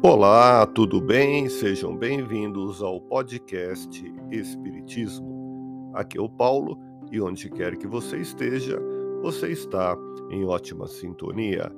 Olá, tudo bem? Sejam bem-vindos ao podcast Espiritismo. Aqui é o Paulo e onde quer que você esteja, você está em ótima sintonia.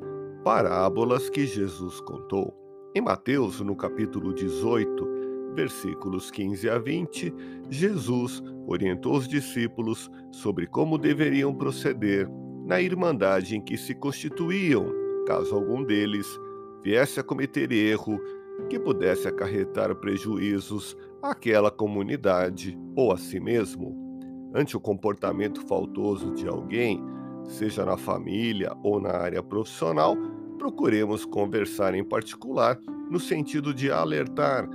Parábolas que Jesus contou. Em Mateus, no capítulo 18, versículos 15 a 20, Jesus orientou os discípulos sobre como deveriam proceder na irmandade em que se constituíam, caso algum deles viesse a cometer erro que pudesse acarretar prejuízos àquela comunidade ou a si mesmo. Ante o comportamento faltoso de alguém, seja na família ou na área profissional, procuremos conversar em particular no sentido de alertar,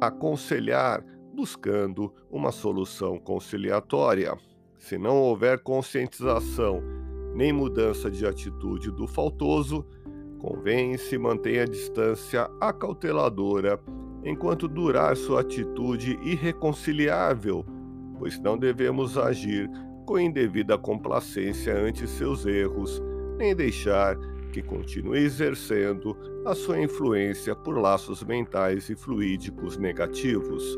aconselhar, buscando uma solução conciliatória. Se não houver conscientização nem mudança de atitude do faltoso, Convém se manter a distância acauteladora enquanto durar sua atitude irreconciliável, pois não devemos agir com indevida complacência ante seus erros, nem deixar que continue exercendo a sua influência por laços mentais e fluídicos negativos.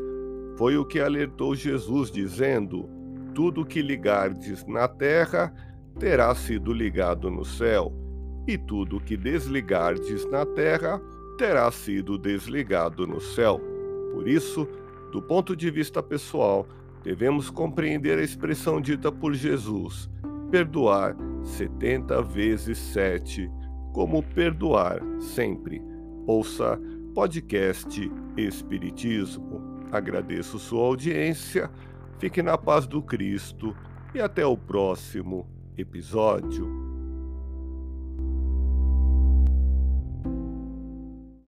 Foi o que alertou Jesus, dizendo: Tudo que ligardes na terra terá sido ligado no céu e tudo que desligardes na terra terá sido desligado no céu. Por isso, do ponto de vista pessoal, devemos compreender a expressão dita por Jesus: perdoar 70 vezes 7, como perdoar sempre. Ouça podcast Espiritismo. Agradeço sua audiência, fique na paz do Cristo e até o próximo episódio.